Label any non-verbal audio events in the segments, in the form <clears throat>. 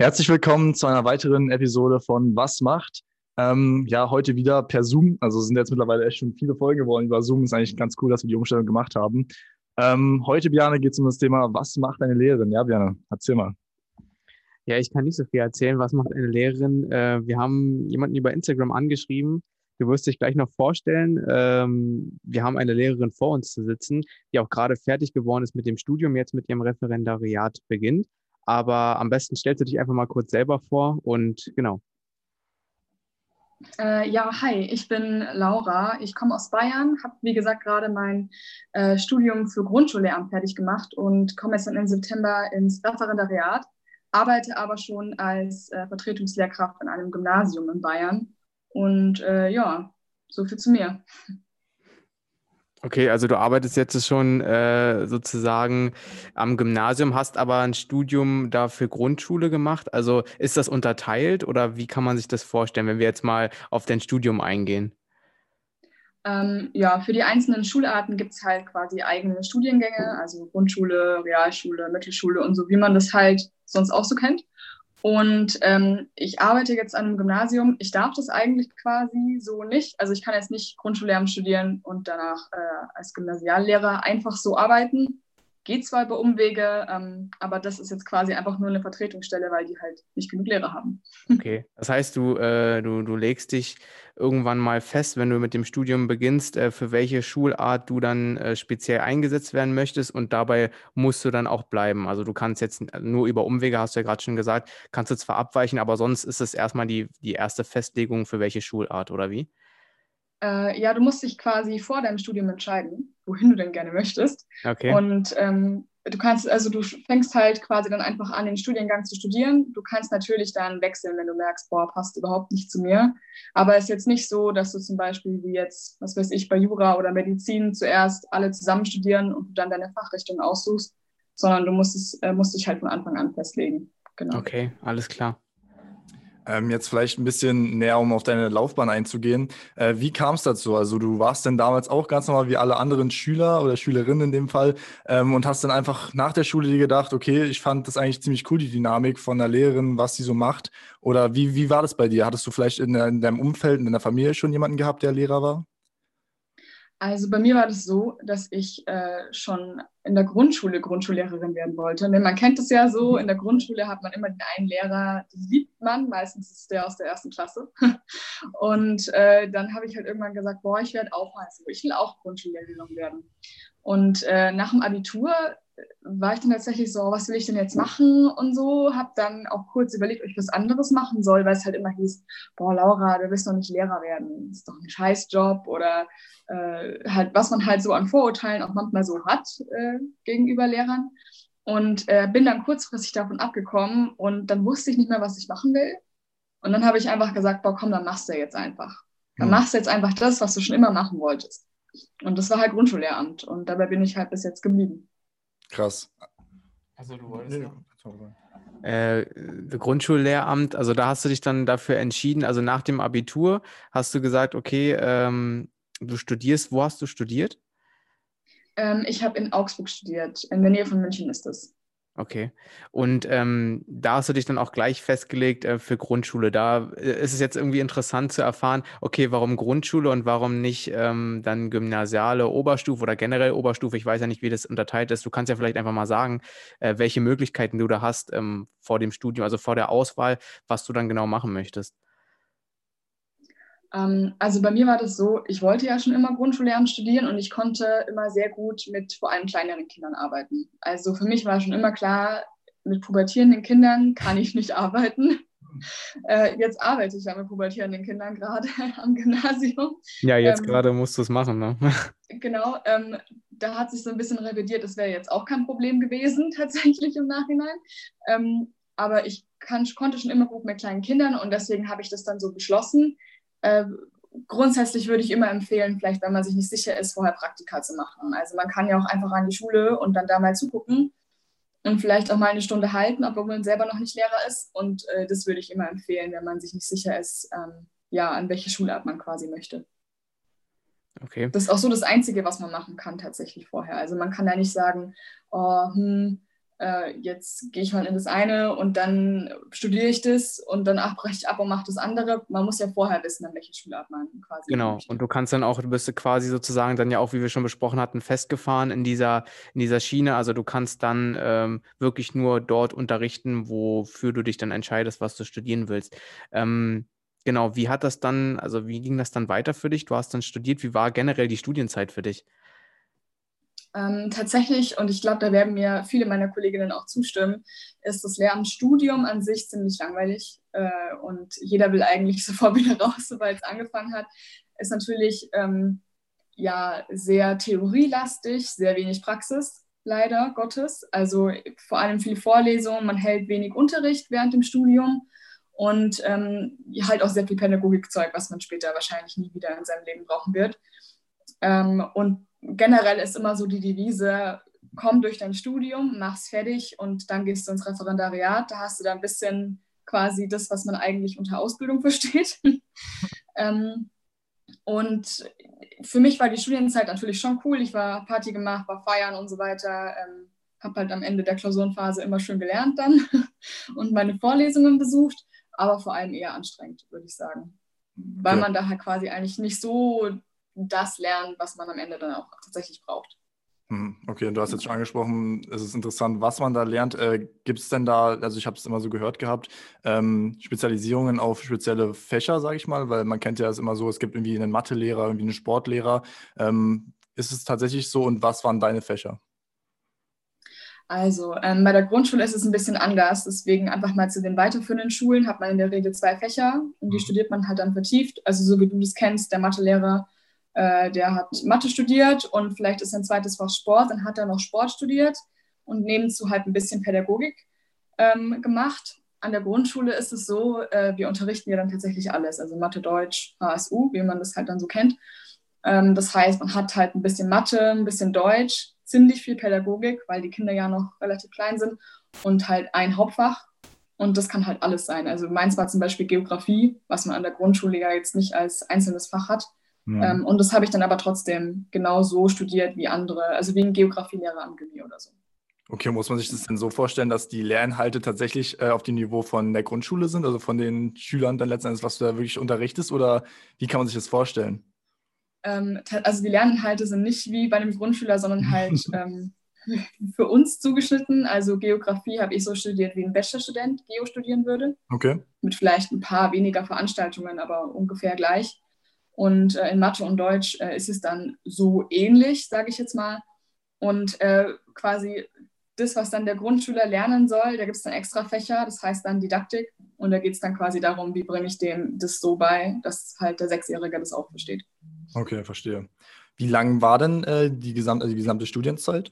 Herzlich willkommen zu einer weiteren Episode von Was macht? Ähm, ja, heute wieder per Zoom. Also sind jetzt mittlerweile echt schon viele Folgen geworden über Zoom. Ist eigentlich ganz cool, dass wir die Umstellung gemacht haben. Ähm, heute, Björn, geht es um das Thema, was macht eine Lehrerin? Ja, Björn, erzähl mal. Ja, ich kann nicht so viel erzählen. Was macht eine Lehrerin? Äh, wir haben jemanden über Instagram angeschrieben. Du wirst dich gleich noch vorstellen. Ähm, wir haben eine Lehrerin vor uns zu sitzen, die auch gerade fertig geworden ist mit dem Studium, jetzt mit ihrem Referendariat beginnt. Aber am besten stellst du dich einfach mal kurz selber vor und genau. Äh, ja, hi, ich bin Laura. Ich komme aus Bayern, habe wie gesagt gerade mein äh, Studium für Grundschullehramt fertig gemacht und komme jetzt dann im September ins Referendariat, arbeite aber schon als äh, Vertretungslehrkraft an einem Gymnasium in Bayern. Und äh, ja, so viel zu mir. Okay, also du arbeitest jetzt schon äh, sozusagen am Gymnasium, hast aber ein Studium da für Grundschule gemacht. Also ist das unterteilt oder wie kann man sich das vorstellen, wenn wir jetzt mal auf dein Studium eingehen? Ähm, ja, für die einzelnen Schularten gibt es halt quasi eigene Studiengänge, also Grundschule, Realschule, Mittelschule und so, wie man das halt sonst auch so kennt. Und ähm, ich arbeite jetzt an einem Gymnasium. Ich darf das eigentlich quasi so nicht. Also ich kann jetzt nicht Grundschullehramt studieren und danach äh, als Gymnasiallehrer einfach so arbeiten. Geht zwar über Umwege, ähm, aber das ist jetzt quasi einfach nur eine Vertretungsstelle, weil die halt nicht genug Lehrer haben. <laughs> Okay, das heißt, du, äh, du, du legst dich irgendwann mal fest, wenn du mit dem Studium beginnst, äh, für welche Schulart du dann äh, speziell eingesetzt werden möchtest und dabei musst du dann auch bleiben. Also du kannst jetzt nur über Umwege, hast du ja gerade schon gesagt, kannst du zwar abweichen, aber sonst ist es erstmal die, die erste Festlegung für welche Schulart oder wie? Äh, ja, du musst dich quasi vor deinem Studium entscheiden, wohin du denn gerne möchtest. Okay. Und ähm, du kannst, also du fängst halt quasi dann einfach an, den Studiengang zu studieren. Du kannst natürlich dann wechseln, wenn du merkst, boah, passt überhaupt nicht zu mir. Aber es ist jetzt nicht so, dass du zum Beispiel wie jetzt, was weiß ich, bei Jura oder Medizin zuerst alle zusammen studieren und du dann deine Fachrichtung aussuchst, sondern du musst, es, äh, musst dich halt von Anfang an festlegen. Genau. Okay, alles klar. Ähm, jetzt vielleicht ein bisschen näher, um auf deine Laufbahn einzugehen. Äh, wie kam es dazu? Also du warst denn damals auch ganz normal wie alle anderen Schüler oder Schülerinnen in dem Fall ähm, und hast dann einfach nach der Schule dir gedacht, okay, ich fand das eigentlich ziemlich cool, die Dynamik von der Lehrerin, was sie so macht. Oder wie, wie war das bei dir? Hattest du vielleicht in, in deinem Umfeld, in deiner Familie schon jemanden gehabt, der Lehrer war? Also bei mir war das so, dass ich äh, schon in der Grundschule Grundschullehrerin werden wollte. Denn man kennt es ja so, in der Grundschule hat man immer den einen Lehrer, den liebt man, meistens ist der aus der ersten Klasse. <laughs> Und äh, dann habe ich halt irgendwann gesagt, boah, ich werde auch mal so, ich will auch Grundschullehrerin werden. Und äh, nach dem Abitur war ich dann tatsächlich so, was will ich denn jetzt machen und so, habe dann auch kurz überlegt, ob ich was anderes machen soll, weil es halt immer hieß, boah, Laura, du willst doch nicht Lehrer werden, das ist doch ein Scheißjob oder äh, halt, was man halt so an Vorurteilen auch manchmal so hat äh, gegenüber Lehrern. Und äh, bin dann kurzfristig davon abgekommen und dann wusste ich nicht mehr, was ich machen will. Und dann habe ich einfach gesagt, boah, komm, dann machst du jetzt einfach. Dann hm. machst du jetzt einfach das, was du schon immer machen wolltest. Und das war halt Grundschullehramt und dabei bin ich halt bis jetzt geblieben. Krass. Also du wolltest nee, äh, Grundschullehramt, also da hast du dich dann dafür entschieden, also nach dem Abitur hast du gesagt, okay, ähm, du studierst, wo hast du studiert? Ähm, ich habe in Augsburg studiert, in der Nähe von München ist das. Okay. Und ähm, da hast du dich dann auch gleich festgelegt äh, für Grundschule. Da äh, ist es jetzt irgendwie interessant zu erfahren, okay, warum Grundschule und warum nicht ähm, dann gymnasiale Oberstufe oder generell Oberstufe? Ich weiß ja nicht, wie das unterteilt ist. Du kannst ja vielleicht einfach mal sagen, äh, welche Möglichkeiten du da hast ähm, vor dem Studium, also vor der Auswahl, was du dann genau machen möchtest. Ähm, also bei mir war das so, ich wollte ja schon immer Grundschullehramt studieren und ich konnte immer sehr gut mit vor allem kleineren Kindern arbeiten. Also für mich war schon immer klar, mit pubertierenden Kindern kann ich nicht arbeiten. <laughs> Äh, jetzt arbeite ich ja mit pubertierenden Kindern gerade <laughs> am Gymnasium. Ja, jetzt ähm, gerade musst du es machen, ne? <laughs> Genau, ähm, da hat sich so ein bisschen revidiert, das wäre jetzt auch kein Problem gewesen, tatsächlich im Nachhinein. Ähm, aber ich kann, konnte schon immer gut mit kleinen Kindern und deswegen habe ich das dann so beschlossen. Äh, grundsätzlich würde ich immer empfehlen, vielleicht wenn man sich nicht sicher ist, vorher Praktika zu machen. Also man kann ja auch einfach an die Schule und dann da mal zugucken und vielleicht auch mal eine Stunde halten, obwohl man selber noch nicht Lehrer ist. Und äh, das würde ich immer empfehlen, wenn man sich nicht sicher ist, ähm, ja, an welche Schulart man quasi möchte. Okay. Das ist auch so das Einzige, was man machen kann tatsächlich vorher. Also man kann ja nicht sagen, oh, hm, äh, jetzt gehe ich mal in das eine und dann studiere ich das und danach breche ich ab und mache das andere. Man muss ja vorher wissen, an welche Schulart man quasi. Genau, möchte. und du kannst dann auch, du bist quasi sozusagen dann ja auch, wie wir schon besprochen hatten, festgefahren in dieser, in dieser Schiene. Also du kannst dann ähm, wirklich nur dort unterrichten, wofür du dich dann entscheidest, was du studieren willst. Ähm, genau, wie hat das dann, also wie ging das dann weiter für dich? Du hast dann studiert, wie war generell die Studienzeit für dich? Ähm, tatsächlich, und ich glaube, da werden mir viele meiner Kolleginnen auch zustimmen, ist das Lehramtsstudium an sich ziemlich langweilig äh, und jeder will eigentlich <laughs> sofort wieder raus, sobald es angefangen hat. Ist natürlich ähm, ja sehr theorielastig, sehr wenig Praxis, leider Gottes. Also vor allem viele Vorlesungen, man hält wenig Unterricht während dem Studium und ähm, halt auch sehr viel Pädagogikzeug, was man später wahrscheinlich nie wieder in seinem Leben brauchen wird. Ähm, und generell ist immer so die Devise, komm durch dein Studium, mach's fertig und dann gehst du ins Referendariat. Da hast du da ein bisschen quasi das, was man eigentlich unter Ausbildung <laughs> versteht. ähm, und für mich war die Studienzeit natürlich schon cool. Ich war Party gemacht, war feiern und so weiter. Ähm, habe halt am Ende der Klausurenphase immer schön gelernt dann <laughs> und meine Vorlesungen besucht, aber vor allem eher anstrengend, würde ich sagen. Weil ja. man da halt quasi eigentlich nicht so das lernen, was man am Ende dann auch tatsächlich braucht. Hm, okay, und du hast jetzt schon angesprochen, es ist interessant, was man da lernt. Äh, Gibt es denn da, also ich habe es immer so gehört gehabt, ähm, Spezialisierungen auf spezielle Fächer, sage ich mal, weil man kennt ja es immer so, es gibt irgendwie einen Mathelehrer, irgendwie einen Sportlehrer. Ähm, ist es tatsächlich so und was waren deine Fächer? Also ähm, bei der Grundschule ist es ein bisschen anders. Deswegen einfach mal zu den weiterführenden Schulen hat man in der Regel zwei Fächer und die mhm. studiert man halt dann vertieft. Also so wie du das kennst, der Mathelehrer äh, der hat Mathe studiert und vielleicht ist sein zweites Fach Sport, dann hat er noch Sport studiert und nebenzu halt ein bisschen Pädagogik ähm, gemacht. An der Grundschule ist es so, äh, wir unterrichten ja dann tatsächlich alles, also Mathe, Deutsch, HSU, wie man das halt dann so kennt. Ähm, das heißt, man hat halt ein bisschen Mathe, ein bisschen Deutsch, ziemlich viel Pädagogik, weil die Kinder ja noch relativ klein sind und halt ein Hauptfach. Und das kann halt alles sein. Also meins war zum Beispiel Geografie, was man an der Grundschule ja jetzt nicht als einzelnes Fach hat. Ja. Ähm, und das habe ich dann aber trotzdem genau so studiert wie andere, also wie ein Geografielehrer am Gimmi oder so. Okay, muss man sich das denn so vorstellen, dass die Lehrinhalte tatsächlich äh, auf dem Niveau von der Grundschule sind, also von den Schülern dann letztendlich, was du da wirklich unterrichtest, oder wie kann man sich das vorstellen? Ähm, also die Lerninhalte sind nicht wie bei einem Grundschüler, sondern halt <laughs> ähm, für uns zugeschnitten. Also Geografie habe ich so studiert, wie ein Bachelorstudent Geo studieren würde. Okay. Mit vielleicht ein paar weniger Veranstaltungen, aber ungefähr gleich. Und äh, in Mathe und Deutsch äh, ist es dann so ähnlich, sage ich jetzt mal. Und äh, quasi das, was dann der Grundschüler lernen soll, da gibt es dann extra Fächer, das heißt dann Didaktik. Und da geht es dann quasi darum, wie bringe ich dem das so bei, dass halt der Sechsjährige das auch versteht. Okay, verstehe. Wie lang war denn äh, die, gesamte, also die gesamte Studienzeit?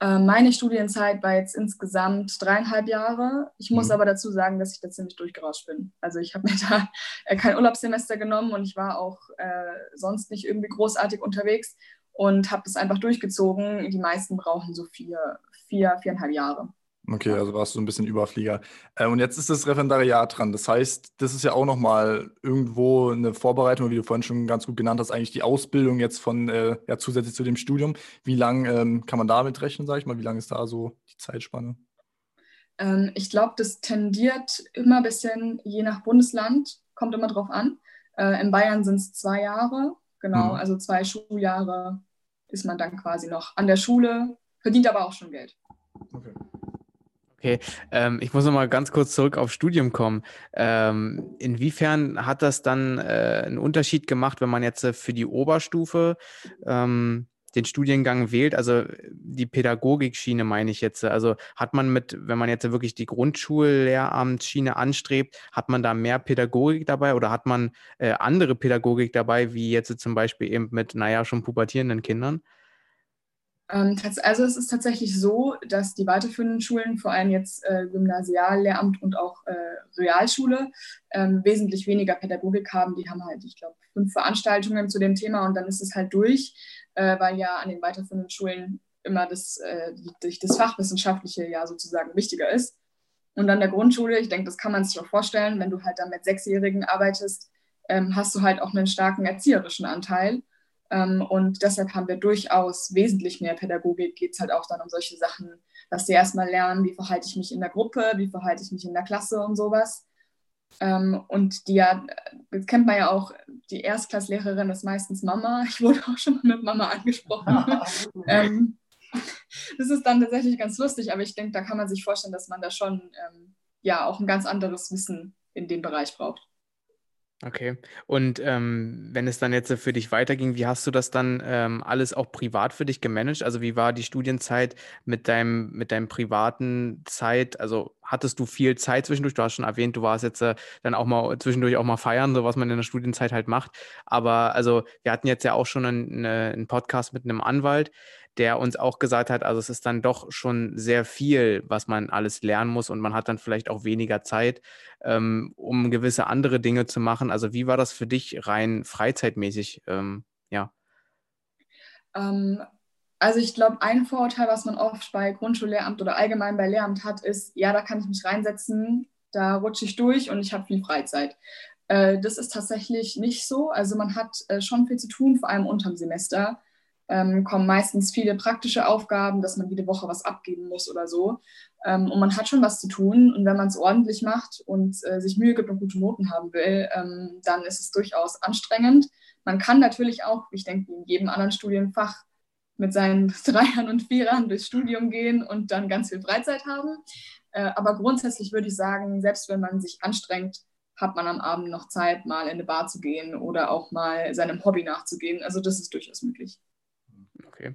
Äh, meine Studienzeit war jetzt insgesamt dreieinhalb Jahre. Ich muss mhm. aber dazu sagen, dass ich da ziemlich durchgerauscht bin. Also ich habe mir <laughs> da äh, kein Urlaubssemester genommen und ich war auch äh, sonst nicht irgendwie großartig unterwegs und habe das einfach durchgezogen. Die meisten brauchen so vier, vier, viereinhalb Jahre. Okay, also warst du ein bisschen Überflieger. Äh, und jetzt ist das Referendariat dran. Das heißt, das ist ja auch nochmal irgendwo eine Vorbereitung, wie du vorhin schon ganz gut genannt hast, eigentlich die Ausbildung jetzt von, äh, ja, zusätzlich zu dem Studium. Wie lange ähm, kann man damit rechnen, sage ich mal? Wie lange ist da so die Zeitspanne? Ähm, ich glaube, das tendiert immer ein bisschen je nach Bundesland, kommt immer drauf an. Äh, in Bayern sind es zwei Jahre, genau, mhm. also zwei Schuljahre ist man dann quasi noch an der Schule, verdient aber auch schon Geld. Okay. Okay, ähm, ich muss noch mal ganz kurz zurück auf Studium kommen. Ähm, inwiefern hat das dann äh, einen Unterschied gemacht, wenn man jetzt äh, für die Oberstufe ähm, den Studiengang wählt? Also die Pädagogikschiene meine ich jetzt. Also hat man mit, wenn man jetzt wirklich die Grundschullehramtsschiene anstrebt, hat man da mehr Pädagogik dabei oder hat man äh, andere Pädagogik dabei, wie jetzt zum Beispiel eben mit, naja, schon pubertierenden Kindern? Ähm, also es ist tatsächlich so, dass die weiterführenden Schulen, vor allem jetzt äh, Gymnasiallehramt und auch äh, Realschule, ähm, wesentlich weniger Pädagogik haben. Die haben halt, ich glaube, fünf Veranstaltungen zu dem Thema und dann ist es halt durch, äh, weil ja an den weiterführenden Schulen immer das, äh, die, das Fachwissenschaftliche ja sozusagen wichtiger ist. Und an der Grundschule, ich denke, das kann man sich auch vorstellen, wenn du halt dann mit Sechsjährigen arbeitest, ähm, hast du halt auch einen starken erzieherischen Anteil und deshalb haben wir durchaus wesentlich mehr Pädagogik. Geht es halt auch dann um solche Sachen, dass sie erstmal lernen, wie verhalte ich mich in der Gruppe, wie verhalte ich mich in der Klasse und sowas. Ähm, und die ja, das kennt man ja auch, die Erstklasslehrerin ist meistens Mama. <laughs> Ich wurde auch schon mal mit Mama angesprochen. <laughs> ähm, das ist dann tatsächlich ganz lustig, aber ich denke, da kann man sich vorstellen, dass man da schon ähm, ja auch ein ganz anderes Wissen in dem Bereich braucht. Okay. Und ähm, wenn es dann jetzt für dich weiterging, wie hast du das dann ähm, alles auch privat für dich gemanagt? Also wie war die Studienzeit mit deinem, mit deinem privaten Zeit? Also hattest du viel Zeit zwischendurch? Du hast schon erwähnt, du warst jetzt äh, dann auch mal zwischendurch auch mal feiern, so was man in der Studienzeit halt macht. Aber also wir hatten jetzt ja auch schon einen, einen Podcast mit einem Anwalt der uns auch gesagt hat, also es ist dann doch schon sehr viel, was man alles lernen muss und man hat dann vielleicht auch weniger Zeit, ähm, um gewisse andere Dinge zu machen. Also wie war das für dich rein freizeitmäßig? Ähm, ja. Ähm, also ich glaube, ein Vorurteil, was man oft bei Grundschullehramt oder allgemein bei Lehramt hat, ist, ja, da kann ich mich reinsetzen, da rutsche ich durch und ich habe viel Freizeit. Äh, das ist tatsächlich nicht so. Also man hat äh, schon viel zu tun, vor allem unterm Semester ähm, kommen meistens viele praktische Aufgaben, dass man jede Woche was abgeben muss oder so. Ähm, und man hat schon was zu tun. Und wenn man es ordentlich macht und äh, sich Mühe gibt und gute Noten haben will, ähm, dann ist es durchaus anstrengend. Man kann natürlich auch, ich denke, in jedem anderen Studienfach mit seinen <laughs> Dreiern und Vierern durchs Studium gehen und dann ganz viel Freizeit haben. Äh, aber grundsätzlich würde ich sagen, selbst wenn man sich anstrengt, hat man am Abend noch Zeit, mal in eine Bar zu gehen oder auch mal seinem Hobby nachzugehen. Also das ist durchaus möglich. Okay.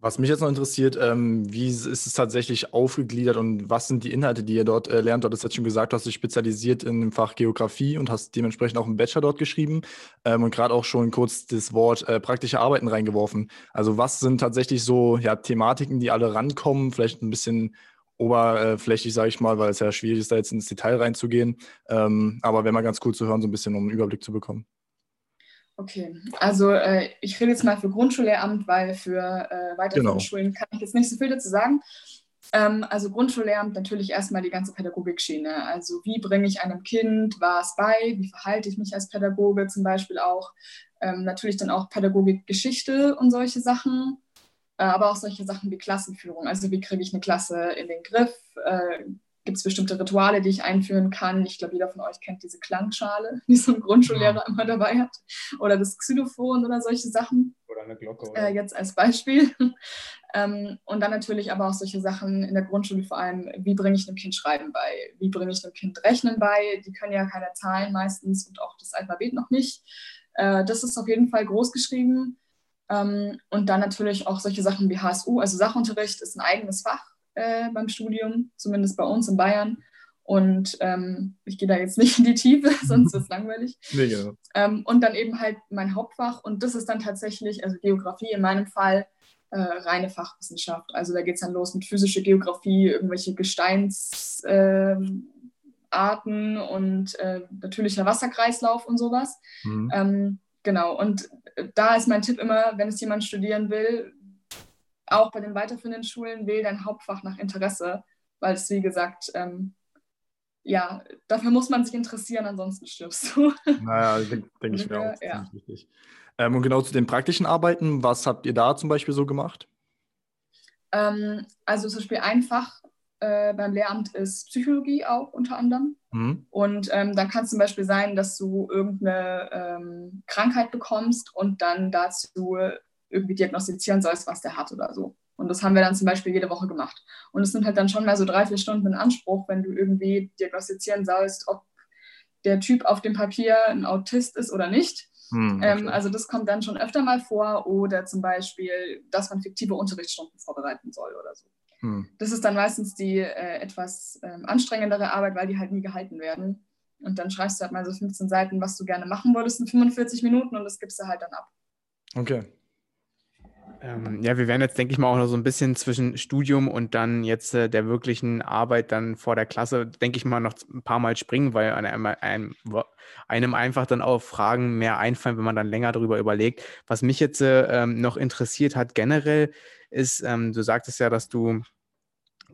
Was mich jetzt noch interessiert, ähm, wie ist es tatsächlich aufgegliedert und was sind die Inhalte, die ihr dort äh, lernt? Du hast jetzt schon gesagt, du hast dich spezialisiert in dem Fach Geografie und hast dementsprechend auch einen Bachelor dort geschrieben ähm, und gerade auch schon kurz das Wort äh, praktische Arbeiten reingeworfen. Also was sind tatsächlich so ja, Thematiken, die alle rankommen? Vielleicht ein bisschen oberflächlich, sage ich mal, weil es ja schwierig ist, da jetzt ins Detail reinzugehen. Ähm, aber wäre mal ganz cool zu hören, so ein bisschen, um einen Überblick zu bekommen. Okay, also äh, ich rede jetzt mal für Grundschullehramt, weil für äh, weiterführende genau. Schulen kann ich jetzt nicht so viel dazu sagen. Ähm, also Grundschullehramt natürlich erstmal die ganze Pädagogikschiene. Also wie bringe ich einem Kind was bei? Wie verhalte ich mich als Pädagoge zum Beispiel auch? Ähm, natürlich dann auch Pädagogikgeschichte und solche Sachen, äh, aber auch solche Sachen wie Klassenführung. Also wie kriege ich eine Klasse in den Griff? Äh, gibt es bestimmte Rituale, die ich einführen kann. Ich glaube, jeder von euch kennt diese Klangschale, <laughs> die so ein Grundschullehrer ja. immer dabei hat. Oder das Xylophon oder solche Sachen. Oder eine Glocke. Oder? Äh, jetzt als Beispiel. <laughs> ähm, und dann natürlich aber auch solche Sachen in der Grundschule vor allem, wie bringe ich einem Kind Schreiben bei? Wie bringe ich einem Kind Rechnen bei? Die können ja keine Zahlen meistens und auch das Alphabet noch nicht. Äh, das ist auf jeden Fall groß geschrieben. Ähm, und dann natürlich auch solche Sachen wie HSU, also Sachunterricht ist ein eigenes Fach äh, beim Studium, zumindest bei uns in Bayern. Und ähm, ich gehe da jetzt nicht in die Tiefe, <laughs> sonst ist es <laughs> langweilig. Nee, genau. ähm, und dann eben halt mein Hauptfach. Und das ist dann tatsächlich, also Geografie in meinem Fall, äh, reine Fachwissenschaft. Also da geht es dann los mit physischer Geografie, irgendwelche Gesteinsarten ähm, äh, und natürlicher Wasserkreislauf und sowas. Mhm. Ähm, genau. Und da ist mein Tipp immer, wenn es jemand studieren will, auch bei den weiterführenden Schulen wähl dein Hauptfach nach Interesse, weil es, wie gesagt, ähm, ja, dafür muss man sich interessieren, ansonsten stirbst du. <laughs> Naja, <laughs> denke denk ich mir auch. Ja. Wichtig. Ähm, und genau zu den praktischen Arbeiten, was habt ihr da zum Beispiel so gemacht? Ähm, also zum Beispiel ein Fach äh, beim Lehramt ist Psychologie auch unter anderem. Mhm. Und ähm, dann kann es zum Beispiel sein, dass du irgendeine ähm, Krankheit bekommst und dann dazu irgendwie diagnostizieren sollst, was der hat oder so. Und das haben wir dann zum Beispiel jede Woche gemacht. Und es sind halt dann schon mal so drei, vier Stunden in Anspruch, wenn du irgendwie diagnostizieren sollst, ob der Typ auf dem Papier ein Autist ist oder nicht. Hm, okay. ähm, also das kommt dann schon öfter mal vor. Oder zum Beispiel, dass man fiktive Unterrichtsstunden vorbereiten soll oder so. Hm. Das ist dann meistens die äh, etwas ähm, anstrengendere Arbeit, weil die halt nie gehalten werden. Und dann schreibst du halt mal so 15 Seiten, was du gerne machen wolltest in 45 Minuten und das gibst du halt dann ab. Okay. Ähm, ja, wir werden jetzt, denke ich mal, auch noch so ein bisschen zwischen Studium und dann jetzt äh, der wirklichen Arbeit dann vor der Klasse, denke ich mal, noch ein paar Mal springen, weil einem, einem, einem, einfach dann auch Fragen mehr einfallen, wenn man dann länger darüber überlegt. Was mich jetzt äh, ähm, noch interessiert hat generell, ist, ähm, du sagtest ja, dass du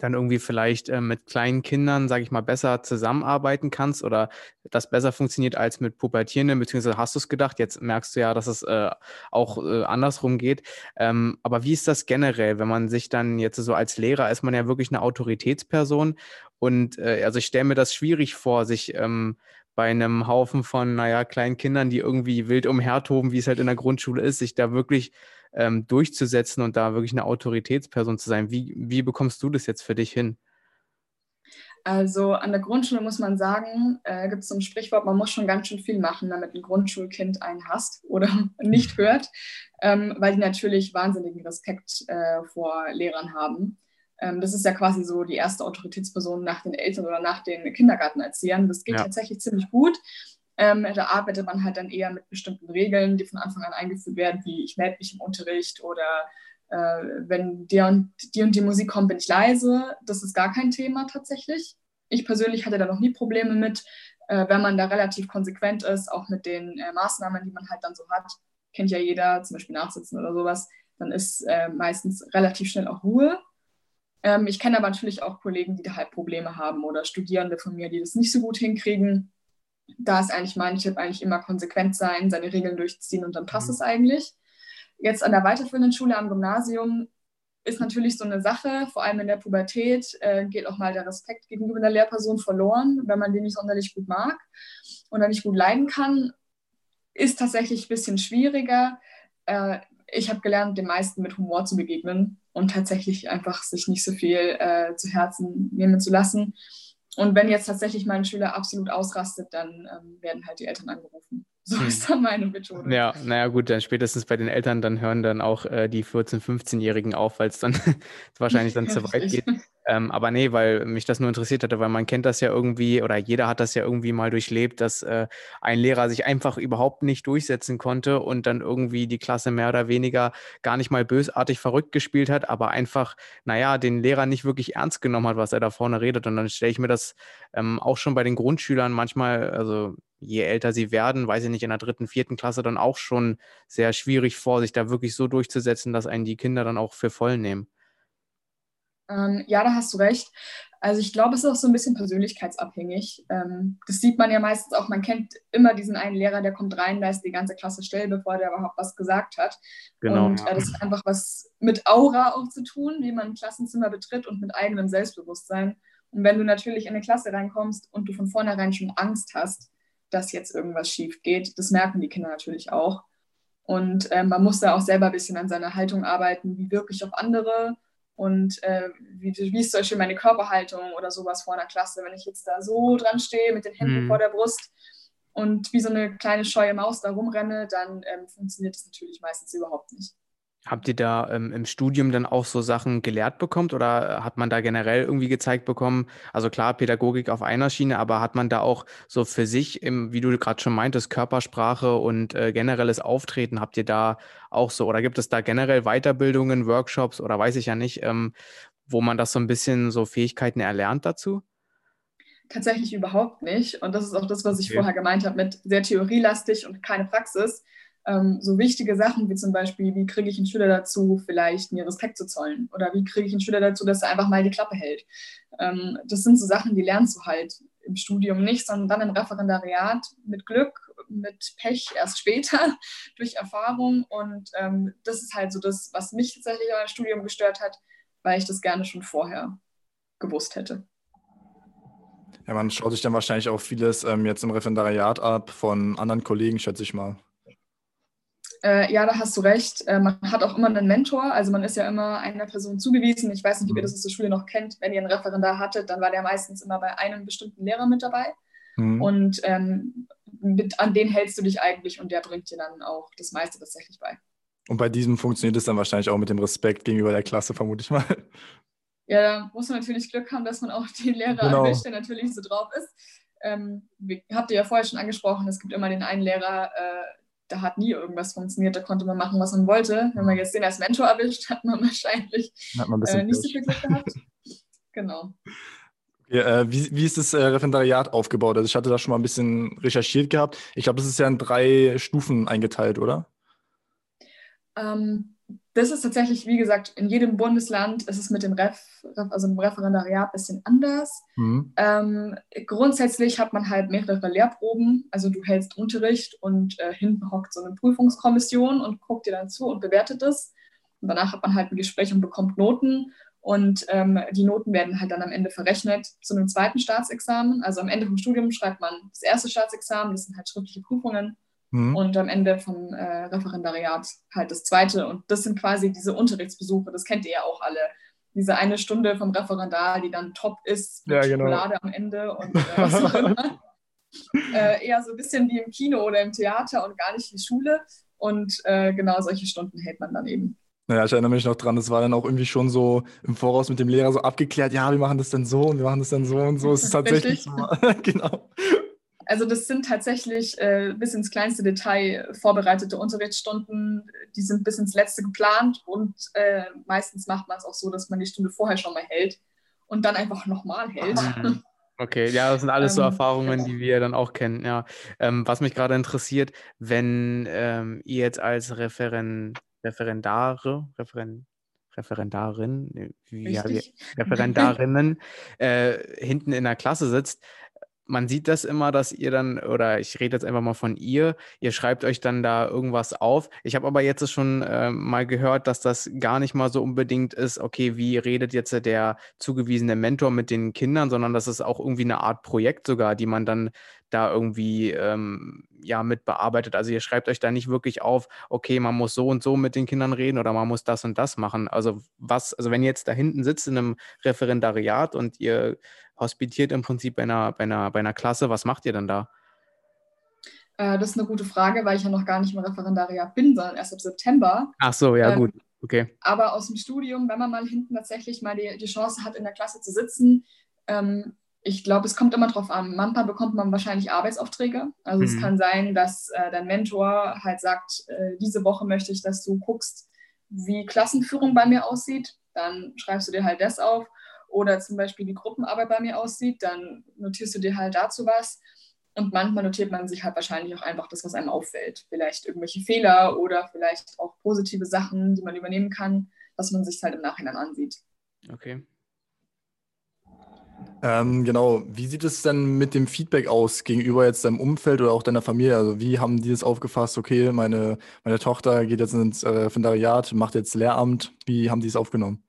dann irgendwie vielleicht äh, mit kleinen Kindern, sage ich mal, besser zusammenarbeiten kannst oder das besser funktioniert als mit Pubertierenden, beziehungsweise hast du es gedacht, jetzt merkst du ja, dass es äh, auch äh, andersrum geht. Ähm, aber wie ist das generell, wenn man sich dann jetzt so als Lehrer ist man ja wirklich eine Autoritätsperson und äh, also ich stelle mir das schwierig vor, sich ähm, bei einem Haufen von, naja, kleinen Kindern, die irgendwie wild umhertoben, wie es halt in der Grundschule ist, sich da wirklich ähm, durchzusetzen und da wirklich eine Autoritätsperson zu sein. Wie, wie bekommst du das jetzt für dich hin? Also an der Grundschule muss man sagen, äh, gibt es so ein Sprichwort, man muss schon ganz schön viel machen, damit ein Grundschulkind einen hasst oder <laughs> nicht <laughs> hört, ähm, weil die natürlich wahnsinnigen Respekt äh, vor Lehrern haben. Ähm, das ist ja quasi so die erste Autoritätsperson nach den Eltern oder nach den Kindergartenerziehern. Das geht ja. tatsächlich ziemlich gut. Ähm, da arbeitet man halt dann eher mit bestimmten Regeln, die von Anfang an eingeführt werden, wie ich melde mich im Unterricht oder äh, wenn die und, die und die Musik kommt, bin ich leise. Das ist gar kein Thema tatsächlich. Ich persönlich hatte da noch nie Probleme mit, äh, wenn man da relativ konsequent ist, auch mit den äh, Maßnahmen, die man halt dann so hat. Kennt ja jeder, zum Beispiel Nachsitzen oder sowas. Dann ist äh, meistens relativ schnell auch Ruhe. Ähm, ich kenne aber natürlich auch Kollegen, die da halt Probleme haben oder Studierende von mir, die das nicht so gut hinkriegen. Da ist eigentlich mein Tipp eigentlich immer konsequent sein, seine Regeln durchziehen und dann passt mhm. es eigentlich. Jetzt an der weiterführenden Schule am Gymnasium ist natürlich so eine Sache, vor allem in der Pubertät äh, geht auch mal der Respekt gegenüber der Lehrperson verloren, wenn man den nicht sonderlich gut mag oder nicht gut leiden kann. Ist tatsächlich ein bisschen schwieriger. Äh, ich habe gelernt, den meisten mit Humor zu begegnen und tatsächlich einfach sich nicht so viel äh, zu Herzen nehmen zu lassen. Und wenn jetzt tatsächlich mein Schüler absolut ausrastet, dann ähm, werden halt die Eltern angerufen. So hm. ist dann meine Methode. Ja, naja, gut, dann spätestens bei den Eltern, dann hören dann auch äh, die 14-, 15-Jährigen auf, weil es dann <laughs> wahrscheinlich dann <laughs> zu weit geht. Ähm, aber nee, weil mich das nur interessiert hatte, weil man kennt das ja irgendwie oder jeder hat das ja irgendwie mal durchlebt, dass äh, ein Lehrer sich einfach überhaupt nicht durchsetzen konnte und dann irgendwie die Klasse mehr oder weniger gar nicht mal bösartig verrückt gespielt hat, aber einfach, naja, den Lehrer nicht wirklich ernst genommen hat, was er da vorne redet. Und dann stelle ich mir das ähm, auch schon bei den Grundschülern manchmal, also je älter sie werden, weiß ich nicht, in der dritten, vierten Klasse dann auch schon sehr schwierig vor, sich da wirklich so durchzusetzen, dass einen die Kinder dann auch für voll nehmen. Ähm, ja, da hast du recht. Also ich glaube, es ist auch so ein bisschen persönlichkeitsabhängig. Ähm, das sieht man ja meistens auch, man kennt immer diesen einen Lehrer, der kommt rein, da ist die ganze Klasse still, bevor der überhaupt was gesagt hat. Genau. Und äh, das hat einfach was mit Aura auch zu tun, wie man ein Klassenzimmer betritt und mit eigenem Selbstbewusstsein. Und wenn du natürlich in eine Klasse reinkommst und du von vornherein schon Angst hast, dass jetzt irgendwas schief geht. Das merken die Kinder natürlich auch. Und äh, man muss da auch selber ein bisschen an seiner Haltung arbeiten, wie wirklich auf andere und äh, wie, wie ist zum Beispiel meine Körperhaltung oder sowas vor einer Klasse, wenn ich jetzt da so dran stehe mit den Händen mhm. vor der Brust und wie so eine kleine scheue Maus da rumrenne, dann ähm, funktioniert das natürlich meistens überhaupt nicht. Habt ihr da ähm, im Studium dann auch so Sachen gelehrt bekommen oder hat man da generell irgendwie gezeigt bekommen? Also klar, Pädagogik auf einer Schiene, aber hat man da auch so für sich, im, wie du gerade schon meintest, Körpersprache und äh, generelles Auftreten, habt ihr da auch so oder gibt es da generell Weiterbildungen, Workshops oder weiß ich ja nicht, ähm, wo man das so ein bisschen so Fähigkeiten erlernt dazu? Tatsächlich überhaupt nicht. Und das ist auch das, was ich okay. vorher gemeint habe mit sehr theorielastig und keine Praxis ähm, so wichtige Sachen wie zum Beispiel, wie kriege ich einen Schüler dazu, vielleicht mir Respekt zu zollen oder wie kriege ich einen Schüler dazu, dass er einfach mal die Klappe hält. Ähm, das sind so Sachen, die lernst du halt im Studium nicht, sondern dann im Referendariat mit Glück, mit Pech erst später <laughs> durch Erfahrung. Und ähm, das ist halt so das, was mich tatsächlich im Studium gestört hat, weil ich das gerne schon vorher gewusst hätte. Ja, man schaut sich dann wahrscheinlich auch vieles ähm, jetzt im Referendariat ab von anderen Kollegen, schätze ich mal. Äh, ja, da hast du recht. Äh, man hat auch immer einen Mentor, also man ist ja immer einer Person zugewiesen. Ich weiß nicht, ob ihr mhm. das aus der Schule noch kennt. Wenn ihr einen Referendar hattet, dann war der meistens immer bei einem bestimmten Lehrer mit dabei. Mhm. Und ähm, mit, an den hältst du dich eigentlich und der bringt dir dann auch das meiste tatsächlich bei. Und bei diesem funktioniert es dann wahrscheinlich auch mit dem Respekt gegenüber der Klasse, vermute ich mal. Ja, da muss man natürlich Glück haben, dass man auch den Lehrer genau. erwischt, der natürlich so drauf ist. Ähm, habt ihr ja vorher schon angesprochen, es gibt immer den einen Lehrer, äh, da hat nie irgendwas funktioniert, da konnte man machen, was man wollte. Wenn man jetzt den als Mentor erwischt, <laughs> hat man wahrscheinlich hat man äh, nicht so viel Glück gehabt. genau. Okay, äh, wie, wie ist das äh, Referendariat aufgebaut? Also ich hatte da schon mal ein bisschen recherchiert gehabt. Ich glaube, das ist ja in drei Stufen eingeteilt, oder? Ähm, das ist tatsächlich, wie gesagt, in jedem Bundesland ist es mit dem Ref, also dem Referendariat ein bisschen anders. Mhm. Ähm, grundsätzlich hat man halt mehrere Lehrproben, also du hältst Unterricht und äh, hinten hockt so eine Prüfungskommission und guckt dir dann zu und bewertet es. Und danach hat man halt ein Gespräch und bekommt Noten. Und ähm, die Noten werden halt dann am Ende verrechnet zu einem zweiten Staatsexamen. Also am Ende vom Studium schreibt man das erste Staatsexamen, das sind halt schriftliche Prüfungen. Mhm. Und am Ende vom äh, Referendariat halt das zweite. Und das sind quasi diese Unterrichtsbesuche, das kennt ihr ja auch alle. Diese eine Stunde vom Referendar, die dann top ist, mit ja, genau. Schokolade am Ende und äh, was auch immer. <laughs> äh, eher so ein bisschen wie im Kino oder im Theater und gar nicht wie Schule. Und äh, genau solche Stunden hält man dann eben. Naja, ich erinnere mich noch dran, das war dann auch irgendwie schon so im Voraus mit dem Lehrer so abgeklärt, ja, wir machen das denn so und wir machen das dann so und so. Es ist <laughs> tatsächlich so. <laughs> genau. Also das sind tatsächlich äh, bis ins kleinste Detail vorbereitete Unterrichtsstunden. Die sind bis ins letzte geplant und äh, meistens macht man es auch so, dass man die Stunde vorher schon mal hält und dann einfach nochmal hält. Mhm. <laughs> Okay, ja, das sind alles so ähm, Erfahrungen, die wir dann auch kennen. Ja. Ähm, was mich gerade interessiert, wenn ähm, ihr jetzt als Referen Referendare, Referen Referendarin, wie, ja, Referendarinnen äh, hinten in der Klasse sitzt, man sieht das immer, dass ihr dann, oder ich rede jetzt einfach mal von ihr, ihr schreibt euch dann da irgendwas auf. Ich habe aber jetzt schon äh, mal gehört, dass das gar nicht mal so unbedingt ist, okay, wie redet jetzt der zugewiesene Mentor mit den Kindern, sondern das ist auch irgendwie eine Art Projekt sogar, die man dann da irgendwie ähm, ja mit bearbeitet. Also ihr schreibt euch da nicht wirklich auf, okay, man muss so und so mit den Kindern reden oder man muss das und das machen. Also was, also wenn ihr jetzt da hinten sitzt in einem Referendariat und ihr hospitiert im Prinzip bei einer, bei einer, bei einer Klasse, was macht ihr dann da? Äh, das ist eine gute Frage, weil ich ja noch gar nicht im Referendariat bin, sondern erst ab September. Ach so, ja ähm, gut. Okay. Aber aus dem Studium, wenn man mal hinten tatsächlich mal die, die Chance hat, in der Klasse zu sitzen, ähm, ich glaube, es kommt immer drauf an. Manchmal bekommt man wahrscheinlich Arbeitsaufträge. Also mhm. es kann sein, dass äh, dein Mentor halt sagt, äh, diese Woche möchte ich, dass du guckst, wie Klassenführung bei mir aussieht. Dann schreibst du dir halt das auf. Oder zum Beispiel wie Gruppenarbeit bei mir aussieht, dann notierst du dir halt dazu was. Und manchmal notiert man sich halt wahrscheinlich auch einfach das, was einem auffällt. Vielleicht irgendwelche Fehler oder vielleicht auch positive Sachen, die man übernehmen kann, was man sich halt im Nachhinein ansieht. Okay. Ähm, genau, wie sieht es denn mit dem Feedback aus gegenüber jetzt deinem Umfeld oder auch deiner Familie? Also wie haben die es aufgefasst, okay, meine, meine Tochter geht jetzt ins äh, Referendariat, macht jetzt Lehramt, wie haben die es aufgenommen?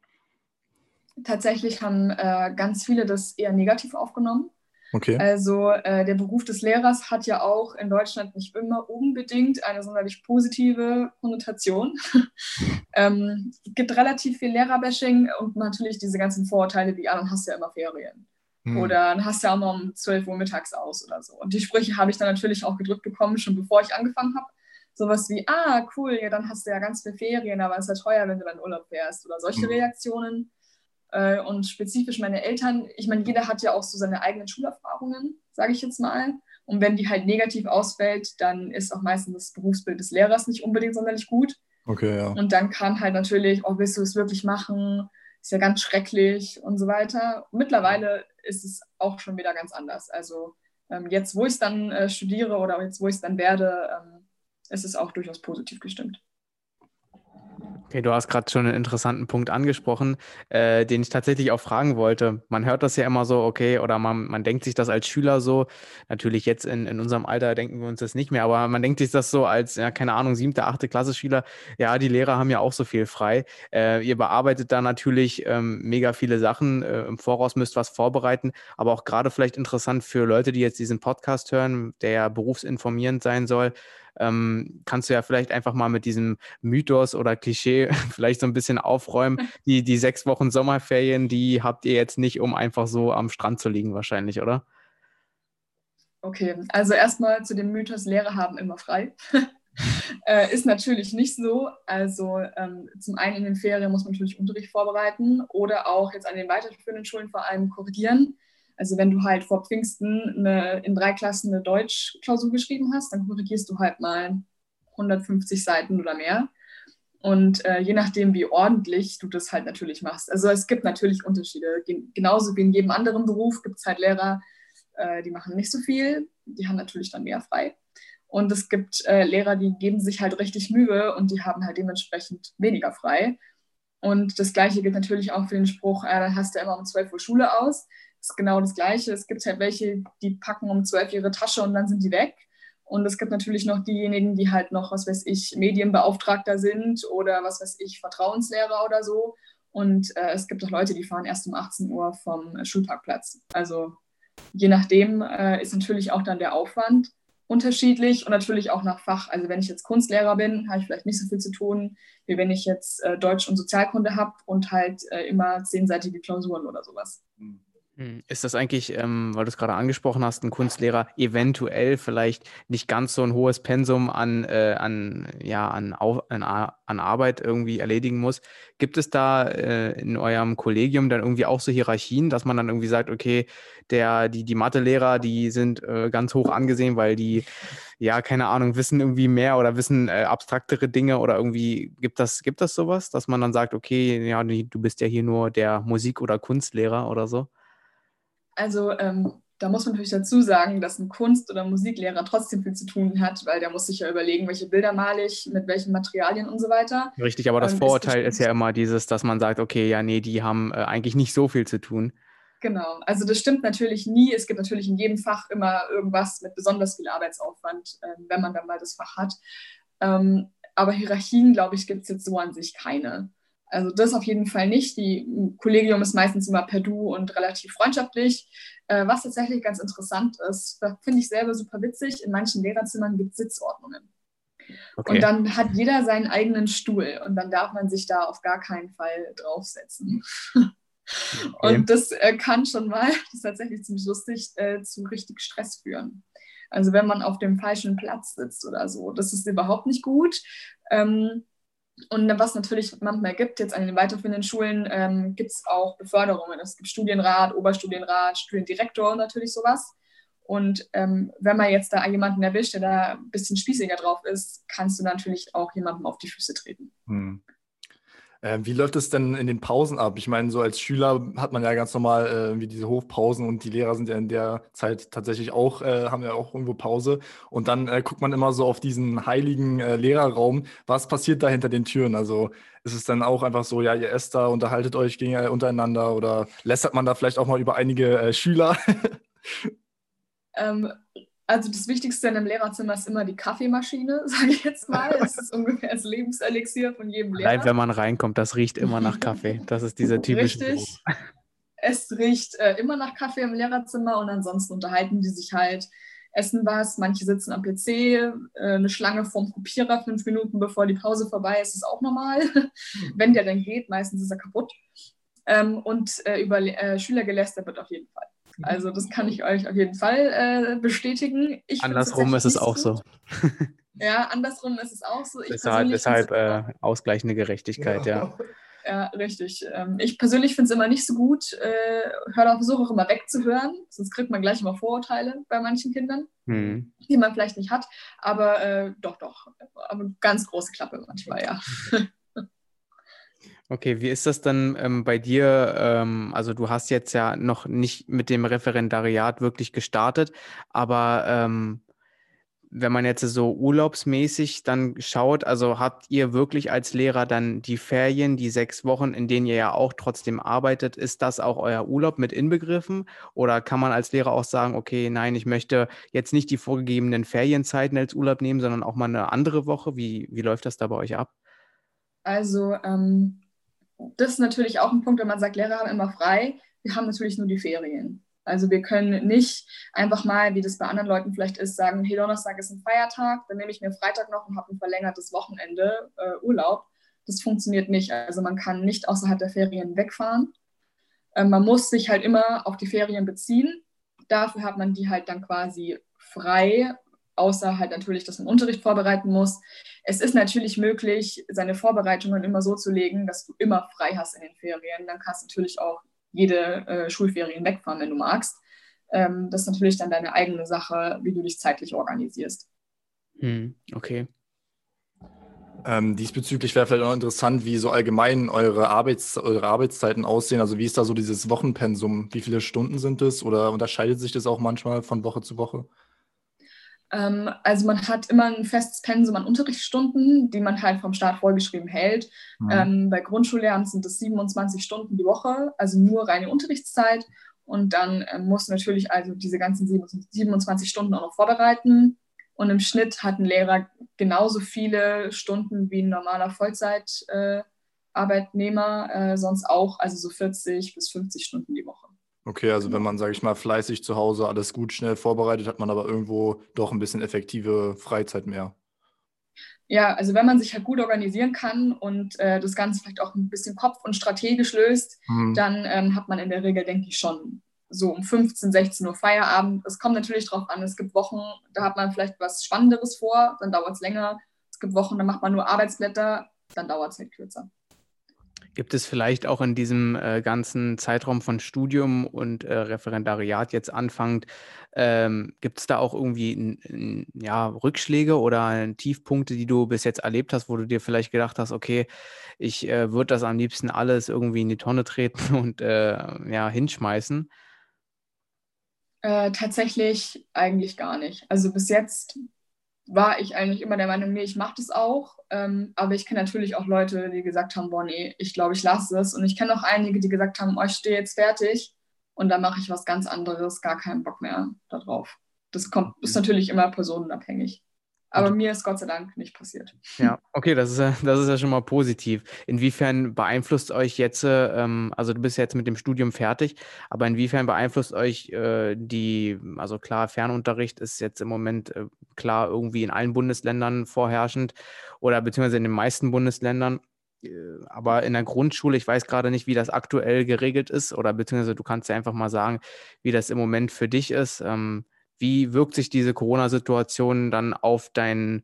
Tatsächlich haben äh, ganz viele das eher negativ aufgenommen. Okay. Also äh, der Beruf des Lehrers hat ja auch in Deutschland nicht immer unbedingt eine sonderlich positive Konnotation. <laughs> ähm, gibt relativ viel Lehrerbashing und natürlich diese ganzen Vorurteile wie, ja, dann hast du ja immer Ferien. Hm. Oder dann hast du ja auch mal um 12 Uhr mittags aus oder so. Und die Sprüche habe ich dann natürlich auch gedrückt bekommen, schon bevor ich angefangen habe. Sowas wie, ah, cool, ja, dann hast du ja ganz viel Ferien, aber es ist ja teuer, wenn du dann Urlaub fährst. Oder solche hm. Reaktionen. Äh, und spezifisch meine Eltern, ich meine, jeder hat ja auch so seine eigenen Schulerfahrungen, sage ich jetzt mal. Und wenn die halt negativ ausfällt, dann ist auch meistens das Berufsbild des Lehrers nicht unbedingt sonderlich gut. Okay, ja. Und dann kam halt natürlich, oh, willst du es wirklich machen? Ist ja ganz schrecklich und so weiter. Mittlerweile ist es auch schon wieder ganz anders. Also ähm, jetzt, wo ich es dann äh, studiere oder jetzt, wo ich es dann werde, ähm, ist es auch durchaus positiv gestimmt. Okay, du hast gerade schon einen interessanten Punkt angesprochen, äh, den ich tatsächlich auch fragen wollte. Man hört das ja immer so, okay, oder man, man denkt sich das als Schüler so. Natürlich jetzt in, in unserem Alter denken wir uns das nicht mehr, aber man denkt sich das so als, ja, keine Ahnung, siebte, achte Klasse Schüler. Ja, die Lehrer haben ja auch so viel frei. Äh, ihr bearbeitet da natürlich ähm, mega viele Sachen. Äh, Im Voraus müsst was vorbereiten, aber auch gerade vielleicht interessant für Leute, die jetzt diesen Podcast hören, der ja berufsinformierend sein soll ähm, kannst du ja vielleicht einfach mal mit diesem Mythos oder Klischee <laughs> vielleicht so ein bisschen aufräumen. <laughs> Die, die sechs Wochen Sommerferien, die habt ihr jetzt nicht, um einfach so am Strand zu liegen, wahrscheinlich, oder? Okay, also erstmal zu dem Mythos, Lehrer haben immer frei. <laughs> äh, ist natürlich nicht so. Also ähm, zum einen in den Ferien muss man natürlich Unterricht vorbereiten oder auch jetzt an den weiterführenden Schulen vor allem korrigieren. Also wenn du halt vor Pfingsten eine, in drei Klassen eine Deutschklausur geschrieben hast, dann korrigierst du halt mal 150 Seiten oder mehr. Und äh, je nachdem, wie ordentlich du das halt natürlich machst. Also es gibt natürlich Unterschiede. Genauso wie in jedem anderen Beruf gibt es halt Lehrer, äh, die machen nicht so viel, die haben natürlich dann mehr frei. Und es gibt äh, Lehrer, die geben sich halt richtig Mühe und die haben halt dementsprechend weniger frei. Und das Gleiche gilt natürlich auch für den Spruch, äh, hast du immer um 12 Uhr Schule aus. Ist genau das Gleiche. Es gibt halt welche, die packen um 12 ihre Tasche und dann sind die weg. Und es gibt natürlich noch diejenigen, die halt noch, was weiß ich, Medienbeauftragter sind oder was weiß ich, Vertrauenslehrer oder so. Und äh, es gibt auch Leute, die fahren erst um 18 Uhr vom Schulparkplatz. Also je nachdem äh, ist natürlich auch dann der Aufwand unterschiedlich und natürlich auch nach Fach. Also wenn ich jetzt Kunstlehrer bin, habe ich vielleicht nicht so viel zu tun, wie wenn ich jetzt äh, Deutsch und Sozialkunde habe und halt äh, immer zehnseitige Klausuren oder sowas. Mhm. Hm, ist das eigentlich, ähm, weil du es gerade angesprochen hast, ein Kunstlehrer eventuell vielleicht nicht ganz so ein hohes Pensum an, äh, an, ja, an, Au an, an, Arbeit irgendwie erledigen muss? Gibt es da äh, in eurem Kollegium dann irgendwie auch so Hierarchien, dass man dann irgendwie sagt, okay, der, die, die Mathelehrer, die sind äh, ganz hoch angesehen, weil die, ja, keine Ahnung, wissen irgendwie mehr oder wissen äh, abstraktere Dinge oder irgendwie gibt das, gibt das sowas, dass man dann sagt, okay, ja, du bist ja hier nur der Musik- oder Kunstlehrer oder so? Also ähm, da muss man natürlich dazu sagen, dass ein Kunst- oder Musiklehrer trotzdem viel zu tun hat, weil der muss sich ja überlegen, welche Bilder male ich, mit welchen Materialien und so weiter. Richtig, aber das ähm, Vorurteil ist, ist, ja immer dieses, dass man sagt, okay, ja, nee, die haben äh, eigentlich nicht so viel zu tun. Genau, also das stimmt natürlich nie. Es gibt natürlich in jedem Fach immer irgendwas mit besonders viel Arbeitsaufwand, äh, wenn man dann mal das Fach hat. Ähm, aber Hierarchien, glaube ich, gibt es jetzt so an sich keine. Also das auf jeden Fall nicht. Die Kollegium ist meistens immer per Du und relativ freundschaftlich. Äh, was tatsächlich ganz interessant ist, finde ich selber super witzig, in manchen Lehrerzimmern gibt es Sitzordnungen. Okay. Und dann hat jeder seinen eigenen Stuhl und dann darf man sich da auf gar keinen Fall draufsetzen. <laughs> Okay. Und das äh, kann schon mal, <laughs> das ist tatsächlich ziemlich lustig, äh, zu richtig Stress führen. Also wenn man auf dem falschen Platz sitzt oder so, das ist überhaupt nicht gut. Ähm, und was natürlich manchmal gibt, jetzt an den weiterführenden Schulen, ähm, gibt es auch Beförderungen. Es gibt Studienrat, Oberstudienrat, Studiendirektor natürlich sowas. Und ähm, wenn man jetzt da jemanden erwischt, der da ein bisschen spießiger drauf ist, kannst du natürlich auch jemandem auf die Füße treten. Hm. Äh, wie läuft es denn in den Pausen ab? Ich meine, so als Schüler hat man ja ganz normal äh, wie diese Hofpausen und die Lehrer sind ja in der Zeit tatsächlich auch, äh, haben ja auch irgendwo Pause. Und dann äh, guckt man immer so auf diesen heiligen Lehrerraum. Was passiert da hinter den Türen? Also ist es dann auch einfach so, ja, ihr esst da, unterhaltet euch untereinander oder lästert man da vielleicht auch mal über einige Schüler? <laughs> ähm, also das Wichtigste in einem Lehrerzimmer ist immer die Kaffeemaschine, <laughs> sage ich jetzt mal. <laughs> Das ist ungefähr das Lebenselixier von jedem Lehrer. Allein wenn man reinkommt, das riecht immer nach Kaffee. Das ist dieser typische Richtig. Geruch. Es riecht äh, immer nach Kaffee im Lehrerzimmer und ansonsten unterhalten die sich halt, essen was. Manche sitzen am PC, äh, eine Schlange vorm Kopierer fünf Minuten bevor die Pause vorbei ist, ist auch normal. <laughs> Wenn der dann geht, meistens ist er kaputt. Ähm, und äh, über äh, Schüler gelästert wird auf jeden Fall. Also das kann ich euch auf jeden Fall äh, bestätigen. Ich andersrum ist es auch so. Ja, andersrum ist es auch so. Ich deshalb deshalb äh, ausgleichende Gerechtigkeit, ja. ja. Ja, richtig. Ähm, ich persönlich finde es immer nicht so gut. Äh, hör versuche auch immer wegzuhören, sonst kriegt man gleich immer Vorurteile bei manchen Kindern, hm. die man vielleicht nicht hat. Aber äh, doch, doch. Aber ganz große Klappe manchmal, ja. Okay, wie ist das dann ähm, bei dir? Ähm, also du hast jetzt ja noch nicht mit dem Referendariat wirklich gestartet, aber ähm, wenn man jetzt so urlaubsmäßig dann schaut, also habt ihr wirklich als Lehrer dann die Ferien, die sechs Wochen, in denen ihr ja auch trotzdem arbeitet, ist das auch euer Urlaub mit inbegriffen? Oder kann man als Lehrer auch sagen, okay, nein, ich möchte jetzt nicht die vorgegebenen Ferienzeiten als Urlaub nehmen, sondern auch mal eine andere Woche? Wie, wie läuft das da bei euch ab? Also ähm, das ist natürlich auch ein Punkt, wenn man sagt, Lehrer haben immer frei. Wir haben natürlich nur die Ferien. Also wir können nicht einfach mal, wie das bei anderen Leuten vielleicht ist, sagen, hey, Donnerstag ist ein Feiertag, dann nehme ich mir Freitag noch und habe ein verlängertes Wochenende äh, Urlaub. Das funktioniert nicht. Also man kann nicht außerhalb der Ferien wegfahren. Äh, man muss sich halt immer auf die Ferien beziehen. Dafür hat man die halt dann quasi frei außer halt natürlich, dass man Unterricht vorbereiten muss. Es ist natürlich möglich, seine Vorbereitungen immer so zu legen, dass du immer frei hast in den Ferien. Dann kannst du natürlich auch jede äh, Schulferien wegfahren, wenn du magst. Ähm, das ist natürlich dann deine eigene Sache, wie du dich zeitlich organisierst. Hm, okay. Ähm, diesbezüglich wäre vielleicht auch interessant, wie so allgemein eure, Arbeits eure Arbeitszeiten aussehen. Also wie ist da so dieses Wochenpensum? Wie viele Stunden sind es oder unterscheidet sich das auch manchmal von Woche zu Woche? Ähm, also man hat immer ein festes Pensum an Unterrichtsstunden, die man halt vom Staat vorgeschrieben hält. Mhm. Ähm, bei Grundschullernen sind es 27 Stunden die Woche, also nur reine Unterrichtszeit. Und dann äh, muss natürlich also diese ganzen 27 Stunden auch noch vorbereiten. Und im Schnitt hat ein Lehrer genauso viele Stunden wie ein normaler Vollzeitarbeitnehmer, äh, äh, sonst auch, also so 40 bis 50 Stunden die Woche. Okay, also wenn man, sage ich mal, fleißig zu Hause alles gut schnell vorbereitet, hat man aber irgendwo doch ein bisschen effektive Freizeit mehr. Ja, also wenn man sich halt gut organisieren kann und äh, das Ganze vielleicht auch ein bisschen kopf- und strategisch löst, mhm. dann ähm, hat man in der Regel, denke ich, schon so um 15, 16 Uhr Feierabend. Es kommt natürlich darauf an, es gibt Wochen, da hat man vielleicht was Spannenderes vor, dann dauert es länger. Es gibt Wochen, da macht man nur Arbeitsblätter, dann dauert es halt kürzer. Gibt es vielleicht auch in diesem äh, ganzen Zeitraum von Studium und äh, Referendariat jetzt anfangend, ähm, gibt es da auch irgendwie n, n, ja, Rückschläge oder Tiefpunkte, die du bis jetzt erlebt hast, wo du dir vielleicht gedacht hast, okay, ich äh, würde das am liebsten alles irgendwie in die Tonne treten <laughs> und äh, ja, hinschmeißen? Äh, tatsächlich eigentlich gar nicht. Also bis jetzt war ich eigentlich immer der Meinung, nee, ich mache das auch. Ähm, aber ich kenne natürlich auch Leute, die gesagt haben, boah, nee, ich glaube, ich lasse es. Und ich kenne auch einige, die gesagt haben, oh, ich stehe jetzt fertig und dann mache ich was ganz anderes, gar keinen Bock mehr darauf. Das kommt, ist natürlich immer personenabhängig. Aber mir ist Gott sei Dank nicht passiert. Ja, okay, das ist ja, das ist ja schon mal positiv. Inwiefern beeinflusst euch jetzt, ähm, also du bist jetzt mit dem Studium fertig, aber inwiefern beeinflusst euch äh, die, also klar, Fernunterricht ist jetzt im Moment äh, klar irgendwie in allen Bundesländern vorherrschend oder beziehungsweise in den meisten Bundesländern. Äh, aber in der Grundschule, ich weiß gerade nicht, wie das aktuell geregelt ist, oder beziehungsweise du kannst ja einfach mal sagen, wie das im Moment für dich ist. Ähm, wie wirkt sich diese Corona-Situation dann auf deinen,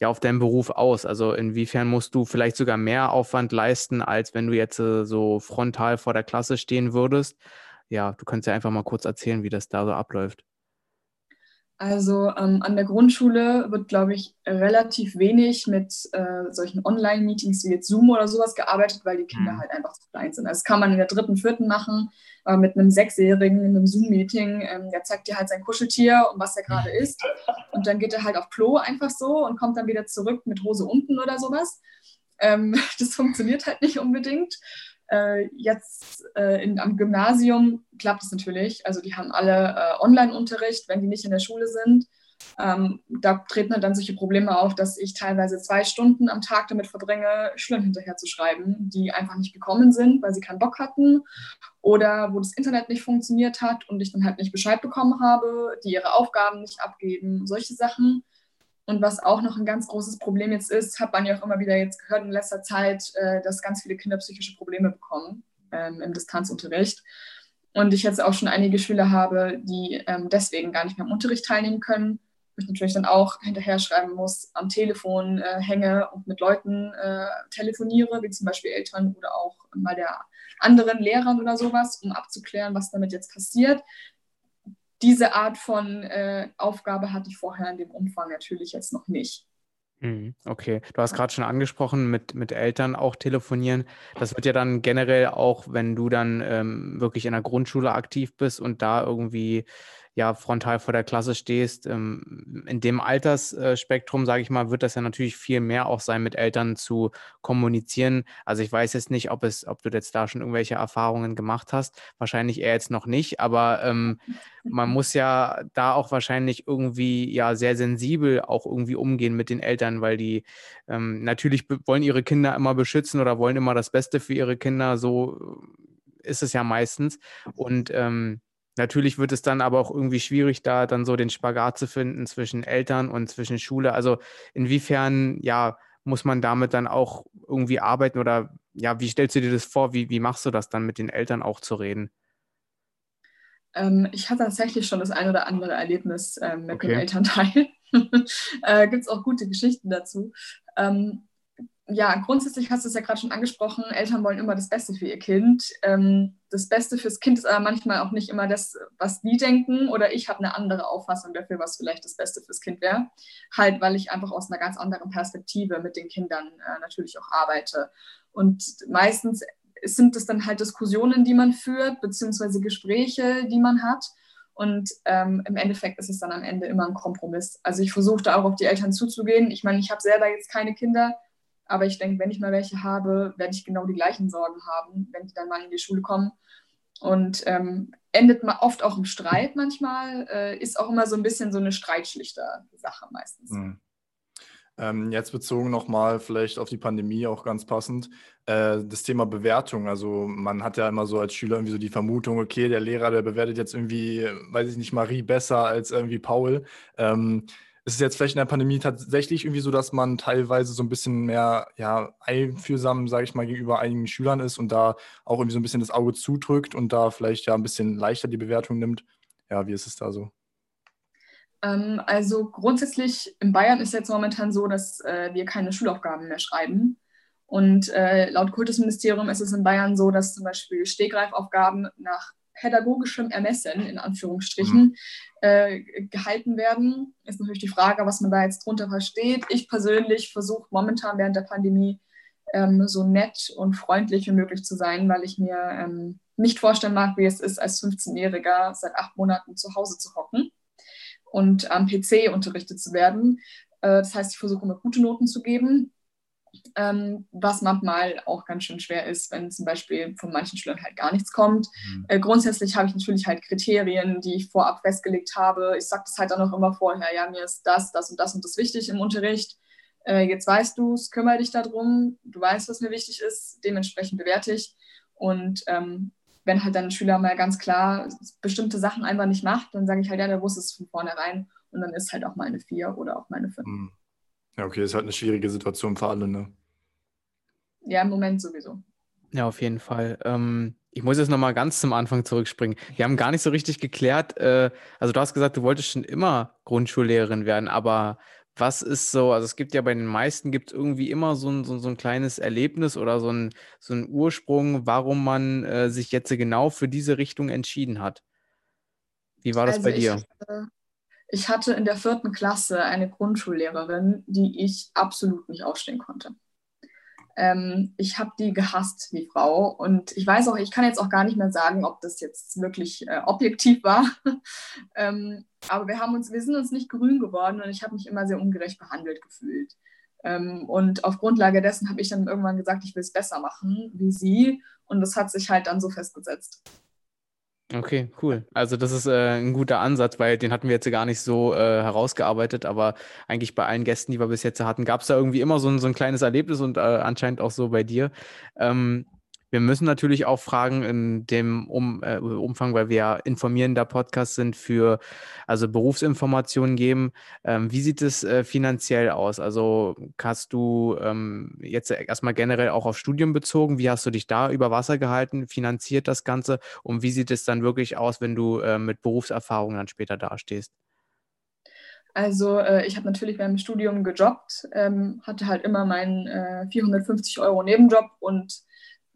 ja, auf deinen Beruf aus? Also inwiefern musst du vielleicht sogar mehr Aufwand leisten, als wenn du jetzt äh, so frontal vor der Klasse stehen würdest? Ja, du kannst ja einfach mal kurz erzählen, wie das da so abläuft. Also ähm, an der Grundschule wird, glaube ich, relativ wenig mit äh, solchen Online-Meetings wie jetzt Zoom oder sowas gearbeitet, weil die Kinder mhm. halt einfach zu klein sind. Das kann man in der dritten, vierten machen, äh, mit einem Sechsjährigen in einem Zoom-Meeting. Ähm, der zeigt dir halt sein Kuscheltier und was er gerade isst. <laughs> Und dann geht er halt auf Klo einfach so und kommt dann wieder zurück mit Hose unten oder sowas. Ähm, <laughs> das funktioniert halt nicht unbedingt. Äh, jetzt äh, in, am Gymnasium klappt es natürlich. Also die haben alle äh, Online-Unterricht, wenn die nicht in der Schule sind. Ähm, da treten halt dann solche Probleme auf, dass ich teilweise zwei Stunden am Tag damit verbringe, Schülern hinterher zu schreiben, die einfach nicht gekommen sind, weil sie keinen Bock hatten oder wo das Internet nicht funktioniert hat und ich dann halt nicht Bescheid bekommen habe, die ihre Aufgaben nicht abgeben, solche Sachen. Und was auch noch ein ganz großes Problem jetzt ist, hat man ja auch immer wieder jetzt gehört in letzter Zeit, äh, dass ganz viele Kinder psychische Probleme bekommen ähm, im Distanzunterricht. Und ich jetzt auch schon einige Schüler habe, die ähm, deswegen gar nicht mehr am Unterricht teilnehmen können. Ich natürlich dann auch hinterher schreiben muss, am Telefon äh, hänge und mit Leuten äh, telefoniere, wie zum Beispiel Eltern oder auch mal der anderen Lehrern oder sowas, um abzuklären, was damit jetzt passiert diese Art von äh, Aufgabe hatte ich vorher in dem Umfang natürlich jetzt noch nicht. Mhm, okay, du hast gerade schon angesprochen, mit, mit Eltern auch telefonieren. Das wird ja dann generell auch, wenn du dann ähm, wirklich in der Grundschule aktiv bist und da irgendwie ja frontal vor der Klasse stehst. Ähm, in dem Altersspektrum, sage ich mal, wird das ja natürlich viel mehr auch sein, mit Eltern zu kommunizieren. Also ich weiß jetzt nicht, ob es, ob du jetzt da schon irgendwelche Erfahrungen gemacht hast. Wahrscheinlich eher jetzt noch nicht, aber ähm, man muss ja da auch wahrscheinlich irgendwie ja sehr sensibel auch irgendwie umgehen mit den Eltern, weil die ähm, natürlich wollen ihre Kinder immer beschützen oder wollen immer das Beste für ihre Kinder. So ist es ja meistens. Und ähm, Natürlich wird es dann aber auch irgendwie schwierig, da dann so den Spagat zu finden zwischen Eltern und zwischen Schule. Also inwiefern, ja, muss man damit dann auch irgendwie arbeiten oder ja, wie stellst du dir das vor? Wie, wie machst du das dann mit den Eltern auch zu reden? Ähm, ich hatte tatsächlich schon das ein oder andere Erlebnis ähm, mit okay. dem Elternteil. <laughs> äh, Gibt es auch gute Geschichten dazu. Ähm, ja, grundsätzlich hast du es ja gerade schon angesprochen, Eltern wollen immer das Beste für ihr Kind. Ähm, das Beste fürs Kind ist aber manchmal auch nicht immer das, was die denken oder ich habe eine andere Auffassung dafür, was vielleicht das Beste fürs Kind wäre. Halt, weil ich einfach aus einer ganz anderen Perspektive mit den Kindern äh, natürlich auch arbeite. Und meistens sind es dann halt Diskussionen, die man führt, beziehungsweise Gespräche, die man hat. Und ähm, im Endeffekt ist es dann am Ende immer ein Kompromiss. Also ich versuche da auch auf die Eltern zuzugehen. Ich meine, ich habe selber jetzt keine Kinder, aber ich denke, wenn ich mal welche habe, werde ich genau die gleichen Sorgen haben, wenn die dann mal in die Schule kommen. Und ähm, endet mal oft auch im Streit manchmal, äh, ist auch immer so ein bisschen so eine Streitschlichter-Sache meistens. Mhm. Ähm, jetzt bezogen nochmal vielleicht auf die Pandemie auch ganz passend, äh, das Thema Bewertung. Also man hat ja immer so als Schüler irgendwie so die Vermutung, okay, der Lehrer, der bewertet jetzt irgendwie, weiß ich nicht, Marie besser als irgendwie Paul. Ähm, ist es jetzt vielleicht in der Pandemie tatsächlich irgendwie so, dass man teilweise so ein bisschen mehr ja, einfühlsam, sage ich mal, gegenüber einigen Schülern ist und da auch irgendwie so ein bisschen das Auge zudrückt und da vielleicht ja ein bisschen leichter die Bewertung nimmt? Ja, wie ist es da so? Ähm, also grundsätzlich in Bayern ist jetzt momentan so, dass äh, wir keine Schulaufgaben mehr schreiben. Und äh, laut Kultusministerium ist es in Bayern so, dass zum Beispiel Stegreifaufgaben nach pädagogischem Ermessen, in Anführungsstrichen, mhm. äh, gehalten werden. Ist natürlich die Frage, was man da jetzt drunter versteht. Ich persönlich versuche momentan während der Pandemie ähm, so nett und freundlich wie möglich zu sein, weil ich mir ähm, nicht vorstellen mag, wie es ist, als 15-Jähriger seit acht Monaten zu Hause zu hocken und am PC unterrichtet zu werden. Äh, das heißt, ich versuche immer gute Noten zu geben, ähm, was manchmal auch ganz schön schwer ist, wenn zum Beispiel von manchen Schülern halt gar nichts kommt. Mhm. Äh, grundsätzlich habe ich natürlich halt Kriterien, die ich vorab festgelegt habe. Ich sage das halt dann auch immer vorher, ja, mir ist das, das und das und das wichtig im Unterricht. Äh, jetzt weißt du es, kümmere dich darum, du weißt, was mir wichtig ist, dementsprechend bewerte ich. Und ähm, wenn halt dann ein Schüler mal ganz klar bestimmte Sachen einfach nicht macht, dann sage ich halt, ja, der wusste es von vornherein und dann ist halt auch mal eine 4 oder auch mal eine 5. Hm. Ja, okay, ist halt eine schwierige Situation für alle, ne? Ja, im Moment sowieso. Ja, auf jeden Fall. Ähm, ich muss jetzt nochmal ganz zum Anfang zurückspringen. Wir haben gar nicht so richtig geklärt, äh, also du hast gesagt, du wolltest schon immer Grundschullehrerin werden, aber was ist so, also es gibt ja bei den meisten gibt es irgendwie immer so ein, so, so ein kleines Erlebnis oder so ein, so ein Ursprung, warum man äh, sich jetzt genau für diese Richtung entschieden hat. Wie war das also bei dir? Ich, äh, ich hatte in der vierten Klasse eine Grundschullehrerin, die ich absolut nicht ausstehen konnte. Ähm, ich habe die gehasst, die Frau. Und ich weiß auch, ich kann jetzt auch gar nicht mehr sagen, ob das jetzt wirklich äh, objektiv war. <laughs> ähm, aber wir haben uns, wir sind uns nicht grün geworden und ich habe mich immer sehr ungerecht behandelt gefühlt. Ähm, und auf Grundlage dessen habe ich dann irgendwann gesagt, ich will es besser machen wie sie. Und das hat sich halt dann so festgesetzt. Okay, cool. Also das ist äh, ein guter Ansatz, weil den hatten wir jetzt gar nicht so äh, herausgearbeitet, aber eigentlich bei allen Gästen, die wir bis jetzt hatten, gab es da irgendwie immer so ein, so ein kleines Erlebnis und äh, anscheinend auch so bei dir. Ähm, wir müssen natürlich auch fragen in dem um, äh, Umfang, weil wir ja informierender Podcast sind, für also Berufsinformationen geben. Ähm, wie sieht es äh, finanziell aus? Also hast du ähm, jetzt erstmal generell auch auf Studium bezogen? Wie hast du dich da über Wasser gehalten? Finanziert das Ganze? Und wie sieht es dann wirklich aus, wenn du äh, mit Berufserfahrung dann später dastehst? Also äh, ich habe natürlich dem Studium gejobbt, ähm, hatte halt immer meinen äh, 450 Euro Nebenjob und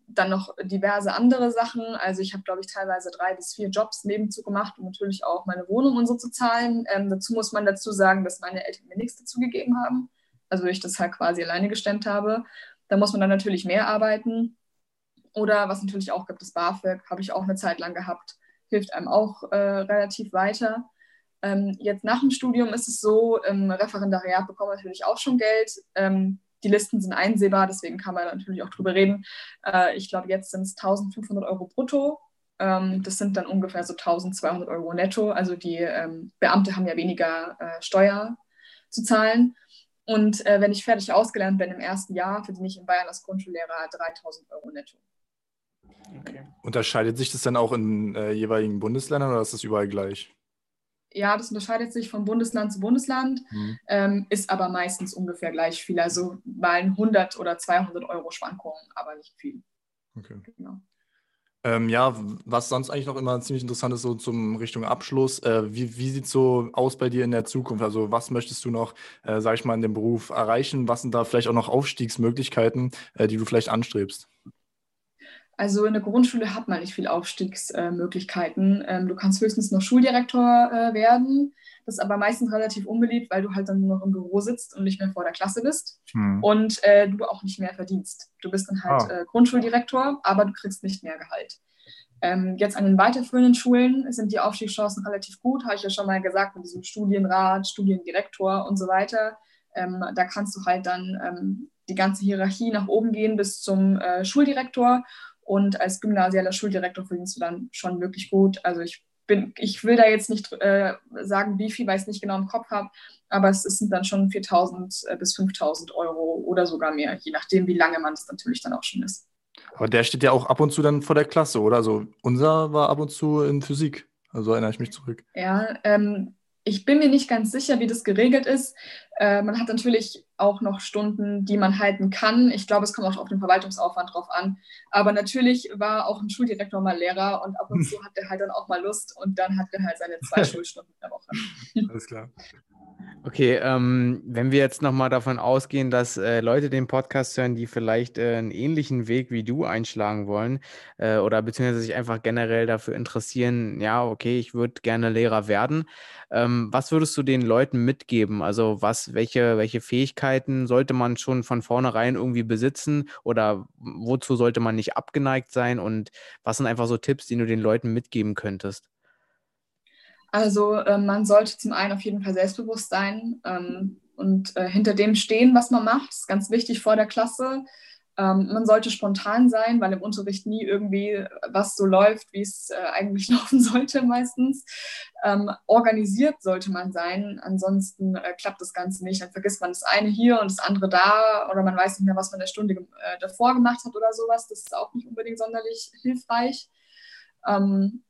dann noch diverse andere Sachen. Also ich habe, glaube ich, teilweise drei bis vier Jobs nebenzu gemacht, um natürlich auch meine Wohnung und so zu zahlen. Ähm, dazu muss man dazu sagen, dass meine Eltern mir nichts dazu gegeben haben. Also ich das halt quasi alleine gestemmt habe. Da muss man dann natürlich mehr arbeiten. Oder was natürlich auch gibt, das BAföG, habe ich auch eine Zeit lang gehabt. Hilft einem auch äh, relativ weiter. Ähm, jetzt nach dem Studium ist es so, im Referendariat bekommt man natürlich auch schon Geld. Ähm, die Listen sind einsehbar, deswegen kann man natürlich auch drüber reden. Äh, ich glaube, jetzt sind es 1500 Euro brutto. Ähm, das sind dann ungefähr so 1200 Euro netto. Also die ähm, Beamte haben ja weniger äh, Steuer zu zahlen. Und äh, wenn ich fertig ausgelernt bin im ersten Jahr, verdiene ich in Bayern als Grundschullehrer 3000 Euro netto. Okay. Unterscheidet sich das dann auch in äh, jeweiligen Bundesländern oder ist das überall gleich? Ja, das unterscheidet sich von Bundesland zu Bundesland, mhm. ähm, ist aber meistens ungefähr gleich viel. Also mal 100 oder 200 Euro Schwankungen, aber nicht viel. Okay. Genau. Ähm, ja, was sonst eigentlich noch immer ziemlich interessant ist, so zum Richtung Abschluss. Äh, wie wie sieht es so aus bei dir in der Zukunft? Also, was möchtest du noch, äh, sag ich mal, in dem Beruf erreichen? Was sind da vielleicht auch noch Aufstiegsmöglichkeiten, äh, die du vielleicht anstrebst? Also in der Grundschule hat man nicht viel Aufstiegsmöglichkeiten. Ähm, du kannst höchstens noch Schuldirektor äh, werden. Das ist aber meistens relativ unbeliebt, weil du halt dann nur noch im Büro sitzt und nicht mehr vor der Klasse bist hm. und äh, du auch nicht mehr verdienst. Du bist dann halt ah. äh, Grundschuldirektor, aber du kriegst nicht mehr Gehalt. Ähm, jetzt an den weiterführenden Schulen sind die Aufstiegschancen relativ gut, habe ich ja schon mal gesagt, mit diesem Studienrat, Studiendirektor und so weiter. Ähm, da kannst du halt dann ähm, die ganze Hierarchie nach oben gehen bis zum äh, Schuldirektor. Und als gymnasialer Schuldirektor verdienst du dann schon wirklich gut. Also ich bin, ich will da jetzt nicht äh, sagen, wie viel, weil ich es nicht genau im Kopf habe, aber es sind dann schon 4.000 äh, bis 5.000 Euro oder sogar mehr, je nachdem, wie lange man es natürlich dann auch schon ist. Aber der steht ja auch ab und zu dann vor der Klasse, oder? Also unser war ab und zu in Physik. Also erinnere ich mich zurück. Ja, ähm, ich bin mir nicht ganz sicher, wie das geregelt ist. Äh, man hat natürlich auch noch Stunden, die man halten kann. Ich glaube, es kommt auch auf den Verwaltungsaufwand drauf an. Aber natürlich war auch ein Schuldirektor mal Lehrer und ab und zu <laughs> hat er halt dann auch mal Lust und dann hat er halt seine zwei <laughs> Schulstunden in der Woche. Alles klar. Okay, ähm, wenn wir jetzt nochmal davon ausgehen, dass äh, Leute den Podcast hören, die vielleicht äh, einen ähnlichen Weg wie du einschlagen wollen äh, oder beziehungsweise sich einfach generell dafür interessieren, ja, okay, ich würde gerne Lehrer werden. Ähm, was würdest du den Leuten mitgeben? Also was, welche, welche Fähigkeiten sollte man schon von vornherein irgendwie besitzen oder wozu sollte man nicht abgeneigt sein? Und was sind einfach so Tipps, die du den Leuten mitgeben könntest? Also äh, man sollte zum einen auf jeden Fall selbstbewusst sein ähm, und äh, hinter dem stehen, was man macht. Das ist ganz wichtig vor der Klasse. Ähm, man sollte spontan sein, weil im Unterricht nie irgendwie was so läuft, wie es äh, eigentlich <laughs> laufen sollte meistens. Ähm, organisiert sollte man sein, ansonsten äh, klappt das Ganze nicht. Dann vergisst man das eine hier und das andere da oder man weiß nicht mehr, was man in der Stunde äh, davor gemacht hat oder sowas. Das ist auch nicht unbedingt sonderlich hilfreich. Ähm,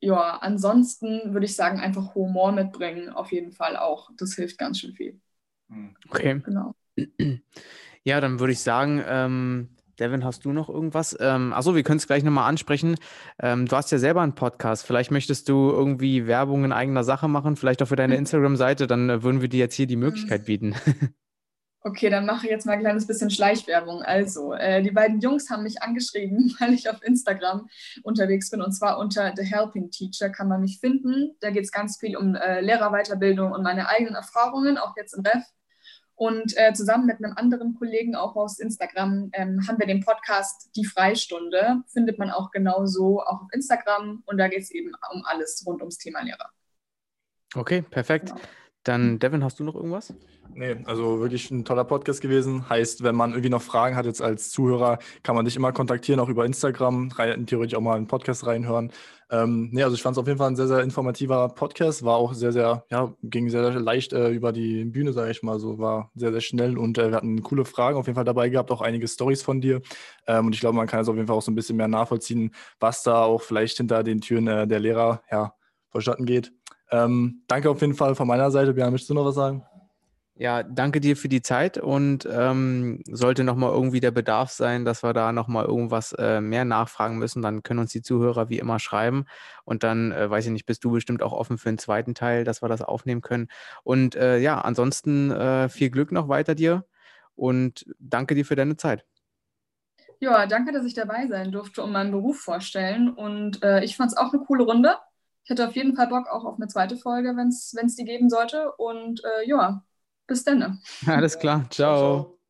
ja, ansonsten würde ich sagen, einfach Humor mitbringen, auf jeden Fall auch. Das hilft ganz schön viel. Hm. Okay. Genau. <clears throat> Ja, dann würde ich sagen, ähm, Devin, hast du noch irgendwas? Ähm, achso, wir können es gleich nochmal ansprechen. Ähm, du hast ja selber einen Podcast. Vielleicht möchtest du irgendwie Werbung in eigener Sache machen, vielleicht auch für deine <laughs> Instagram-Seite. Dann äh, würden wir dir jetzt hier die Möglichkeit mhm. bieten. <laughs> Okay, dann mache ich jetzt mal ein kleines bisschen Schleichwerbung. Also, äh, die beiden Jungs haben mich angeschrieben, <laughs> weil ich auf Instagram unterwegs bin und zwar unter The Helping Teacher kann man mich finden. Da geht es ganz viel um äh, Lehrerweiterbildung und meine eigenen Erfahrungen, auch jetzt im Ref. Und äh, zusammen mit einem anderen Kollegen auch aus Instagram ähm, haben wir den Podcast Die Freistunde. Findet man auch genauso auch auf Instagram und da geht es eben um alles rund ums Thema Lehrer. Okay, perfekt. Genau. Dann, Devin, hast du noch irgendwas? Nee, also wirklich ein toller Podcast gewesen. Heißt, wenn man irgendwie noch Fragen hat jetzt als Zuhörer, kann man dich immer kontaktieren, auch über Instagram, rein, theoretisch auch mal einen Podcast reinhören. Ähm, nee, also ich fand es auf jeden Fall ein sehr, sehr informativer Podcast. War auch sehr, sehr, ja, ging sehr, sehr leicht äh, über die Bühne, sage ich mal. So war sehr, sehr schnell und äh, wir hatten coole Fragen auf jeden Fall dabei gehabt, auch einige Stories von dir. Ähm, und ich glaube, man kann es auf jeden Fall auch so ein bisschen mehr nachvollziehen, was da auch vielleicht hinter den Türen äh, der Lehrer, ja, vonstatten geht. Ähm, danke auf jeden Fall von meiner Seite. Björn, möchtest du noch was sagen? Ja, danke dir für die Zeit und ähm, sollte nochmal irgendwie der Bedarf sein, dass wir da nochmal irgendwas äh, mehr nachfragen müssen, dann können uns die Zuhörer wie immer schreiben und dann, äh, weiß ich nicht, bist du bestimmt auch offen für einen zweiten Teil, dass wir das aufnehmen können. Und äh, ja, ansonsten äh, viel Glück noch weiter dir und danke dir für deine Zeit. Ja, danke, dass ich dabei sein durfte und meinen Beruf vorstellen und äh, ich fand es auch eine coole Runde ich hätte auf jeden Fall Bock auch auf eine zweite Folge, wenn es die geben sollte. Und äh, ja, bis dann. Alles klar. ciao. ciao.